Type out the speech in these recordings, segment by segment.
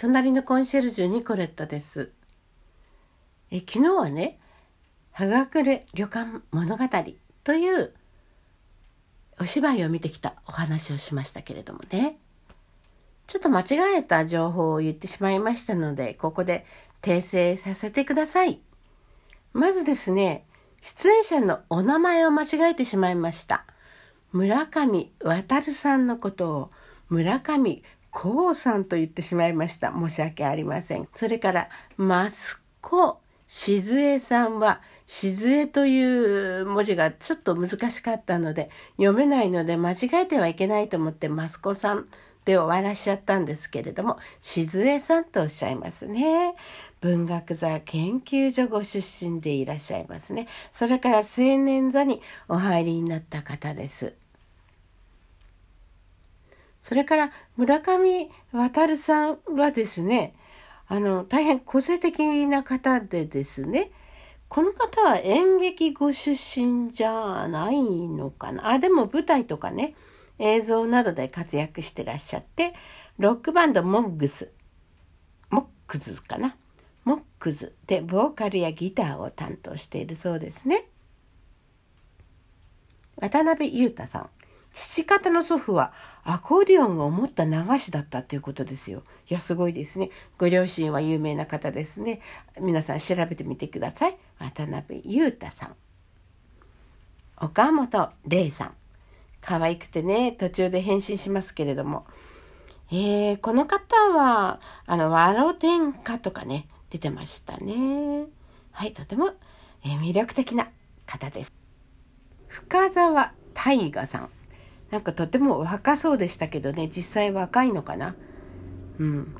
隣のコンシェルジュニコレットです。え昨日はね「はがくれ旅館物語」というお芝居を見てきたお話をしましたけれどもね。ちょっと間違えた情報を言ってしまいましたのでここで訂正させてください。まずですね出演者のお名前を間違えてしまいました。村上渉さんのことを村上こうさんと言ってしまいました。申し訳ありません。それから、マスコしずえさんは、しずえという文字がちょっと難しかったので、読めないので間違えてはいけないと思って、マスコさんで終わらしちゃったんですけれども、しずえさんとおっしゃいますね。文学座研究所ご出身でいらっしゃいますね。それから青年座にお入りになった方です。それから村上渉さんはですねあの大変個性的な方でですねこの方は演劇ご出身じゃないのかな。あでも舞台とかね映像などで活躍してらっしゃってロックバンドモッグスモックズかな。モックズでボーカルやギターを担当しているそうですね。渡辺裕太さん。父方の祖父はアコーディオンを持った流しだったということですよ。いや、すごいですね。ご両親は有名な方ですね。皆さん調べてみてください。渡辺裕太さん。岡本玲さん。可愛くてね、途中で返信しますけれども。えー、この方は、あの、和ロ天下とかね、出てましたね。はい、とても、えー、魅力的な方です。深沢大河さん。なんかとても若そうでしたけどね。実際若いのかな。うん。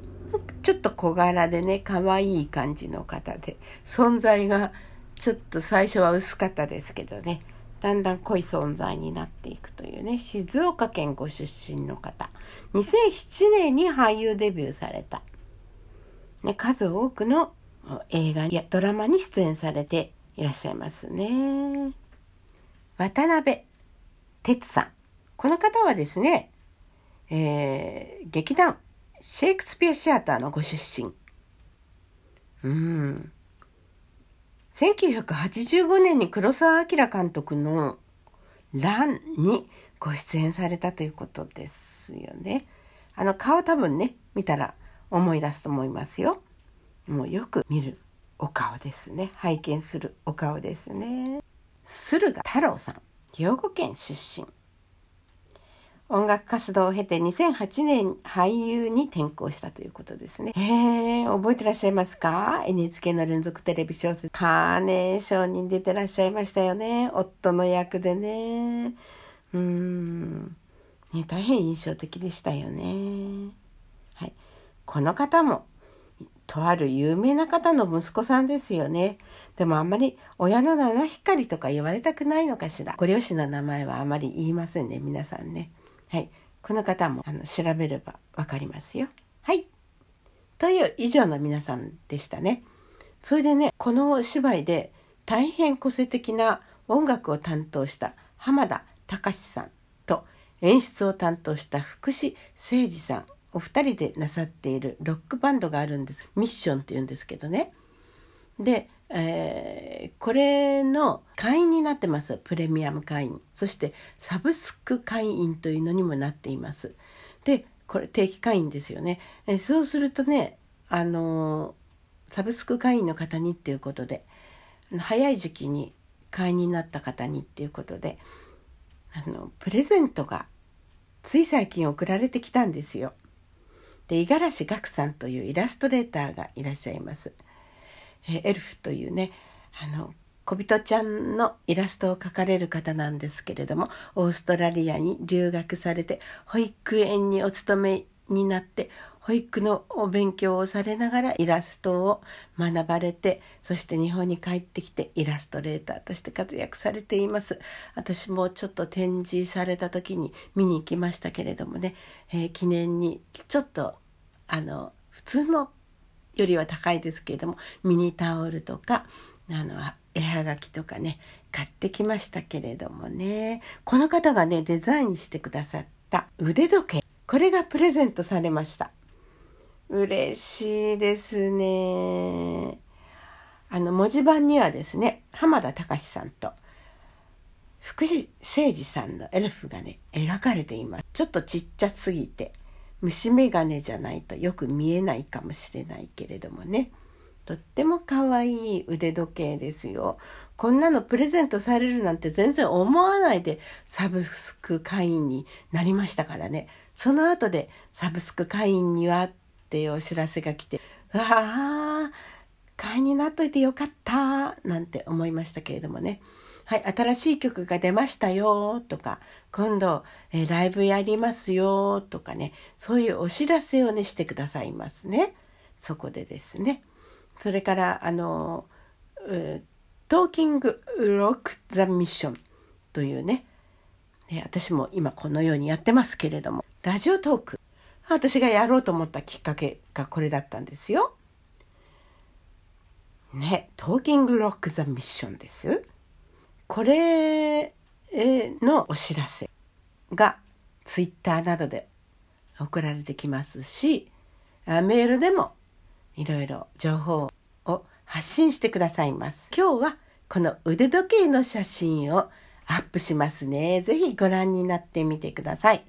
ちょっと小柄でね可愛い感じの方で。存在がちょっと最初は薄かったですけどね。だんだん濃い存在になっていくというね。静岡県ご出身の方。2007年に俳優デビューされた、ね、数多くの映画やドラマに出演されていらっしゃいますね。渡辺哲さん。この方はですね、えー、劇団シェイクスピアシアターのご出身。うん。1985年に黒澤明監督のランにご出演されたということですよね。あの顔多分ね、見たら思い出すと思いますよ。もうよく見るお顔ですね。拝見するお顔ですね。駿河太郎さん、兵庫県出身。音楽活動を経て2008年俳優に転向したということですね。へえ、覚えてらっしゃいますか ?NHK の連続テレビ小説、カーネーションに出てらっしゃいましたよね。夫の役でね。うん。ね、大変印象的でしたよね。はい。この方も、とある有名な方の息子さんですよね。でもあんまり親の七光とか言われたくないのかしら。ご両親の名前はあまり言いませんね、皆さんね。はい。この方もあの調べればわかりますよ。はい。という以上の皆さんでしたね。それでね、このお芝居で大変個性的な音楽を担当した浜田隆さんと演出を担当した福士誠司さんお二人でなさっているロックバンドがあるんですミッションっていうんですけどねでえー、これの会員になってます。プレミアム会員。そしてサブスク会員というのにもなっています。でこれ定期会員ですよね、え、そうするとねあのー、サブスク会員の方にっていうことで早い時期に会員になった方にっていうことであのプレゼントがつい最近送られてきたんですよ。で五十嵐岳さんというイラストレーターがいらっしゃいます。えエルフというねあの小人ちゃんのイラストを描かれる方なんですけれどもオーストラリアに留学されて保育園にお勤めになって保育のお勉強をされながらイラストを学ばれてそして日本に帰ってきてイラストレーターとして活躍されています。私もちょっと展示された時に見に行きましたけれどもね、えー、記念にちょっとあの普通のよりは高いですけれどもミニタオルとかあの絵はがきとかね買ってきましたけれどもねこの方がねデザインしてくださった腕時計これがプレゼントされました嬉しいですね。あの、文字盤にはですね、浜田隆さんと福士誠二さんのエルフがね、描かれています。ちょっとちっちゃすぎて、虫眼鏡じゃないとよく見えないかもしれないけれどもね。とっても可愛い腕時計ですよ。こんなのプレゼントされるなんて全然思わないでサブスク会員になりましたからね。その後でサブスク会員にはっていうお知らせが来て、うわあ、会員になっといてよかったなんて思いましたけれどもね。はい、新しい曲が出ましたよとか、今度、えライブやりますよとかね、そういうお知らせをね、してくださいますね。そこでですね。それからあの「トーキング・ロック・ザ・ミッション」というね私も今このようにやってますけれどもラジオトーク私がやろうと思ったきっかけがこれだったんですよ。ね、トーキングロックザミッションです。これのお知らせがツイッターなどで送られてきますし、メールでもいろいろ情報を発信してくださいます。今日はこの腕時計の写真をアップしますね。ぜひご覧になってみてください。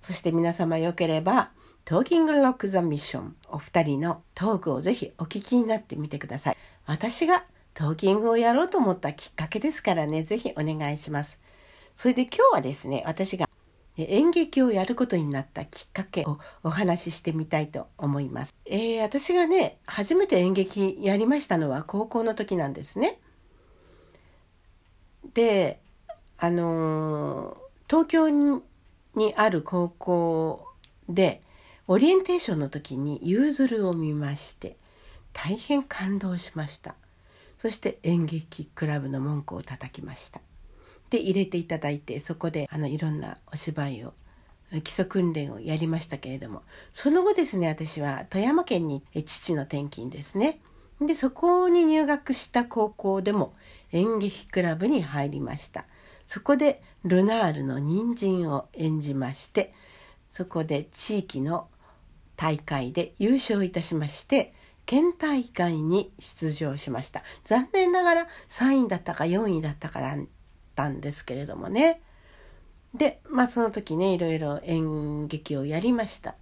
そして皆様よければ、トーキングロックザミッションお二人のトークをぜひお聞きになってみてください。私がトーキングをやろうと思ったきっかけですからね、ぜひお願いします。それで今日はですね、私が演劇をやることになったきっかけをお話ししてみたいと思います。えー、私がね初めて演劇やりましたのは高校の時なんですね。であのー、東京にある高校でオリエンテーションの時に「ゆう」を見まして大変感動しましたそして演劇クラブの文句を叩きました。で入れていただいてそこであのいろんなお芝居を基礎訓練をやりましたけれどもその後ですね私は富山県に父の転勤ですね。でそこに入学した高校でも演劇クラブに入りました。そこでルナールの人参を演じましてそこで地域の大会で優勝いたしまして県大会に出場しました。残念ながら3位だったか4位だったかったんですけれどもね。でまあその時ねいろいろ演劇をやりました。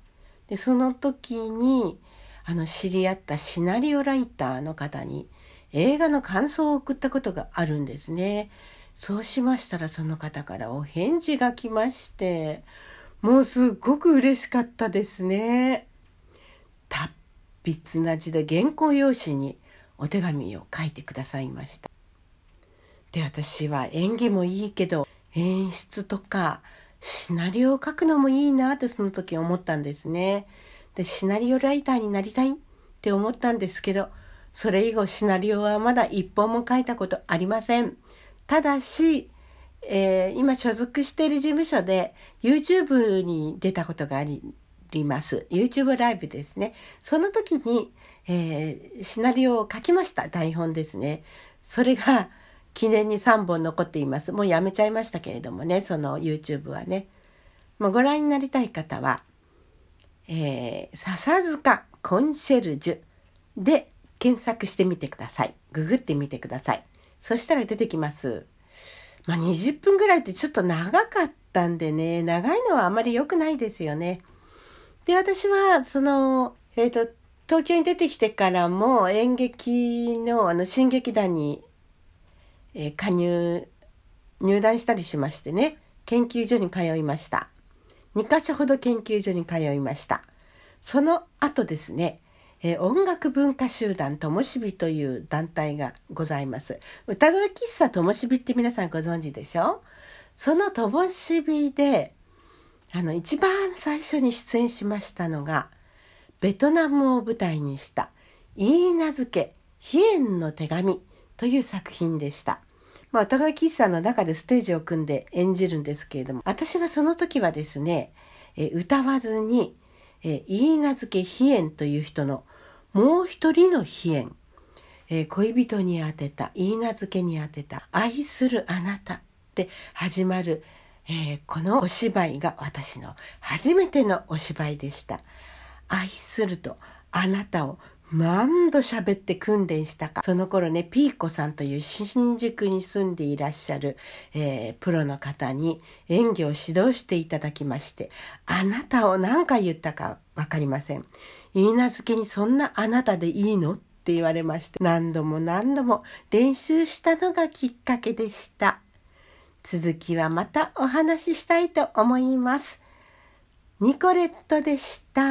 でその時にあの知り合ったシナリオライターの方に映画の感想を送ったことがあるんですね。そうしましたらその方からお返事が来ましてもうすっごく嬉しかったですね。達筆な字で原稿用紙にお手紙を書いてくださいましたで私は演技もいいけど演出とかシナリオを書くのもいいなってその時思ったんですね。でシナリオライターになりたいって思ったんですけどそれ以後シナリオはまだ一本も書いたことありません。ただし、えー、今所属している事務所で YouTube に出たことがあります。YouTube ライブですね。その時に、えー、シナリオを書きました。台本ですね。それが記念に3本残っています。もうやめちゃいましたけれどもね、その YouTube はね。もうご覧になりたい方は、えー、笹塚コンシェルジュで検索してみてください。ググってみてください。そしたら出てきます。まあ、20分ぐらいってちょっと長かったんでね、長いのはあまり良くないですよね。で、私は、その、えっ、ー、と、東京に出てきてからも演劇のあの新劇団にえ加入入団したりしましてね研究所に通いました。2か所ほど研究所に通いました。その後ですね、え音楽文化集団ともしびという団体がございます。歌声喫茶ともしびって皆さんご存知でしょ？そのともしびであの一番最初に出演しましたのがベトナムを舞台にした「いい名付け飛燕の手紙」という作品でした。まあ、お互い喫茶の中でステージを組んで演じるんですけれども、私はその時はですね、え歌わずに、え言い名付け飛燕という人のもう一人の飛燕、え恋人に宛てた、言い名付けに宛てた、愛するあなたって始まる、えー、このお芝居が私の初めてのお芝居でした。愛するとあなたを何度喋って訓練したか。その頃ね、ピーコさんという新宿に住んでいらっしゃる、えー、プロの方に演技を指導していただきまして、あなたを何回言ったかわかりません。言い名付けにそんなあなたでいいの？って言われまして、何度も何度も練習したのがきっかけでした。続きはまたお話ししたいと思います。ニコレットでした。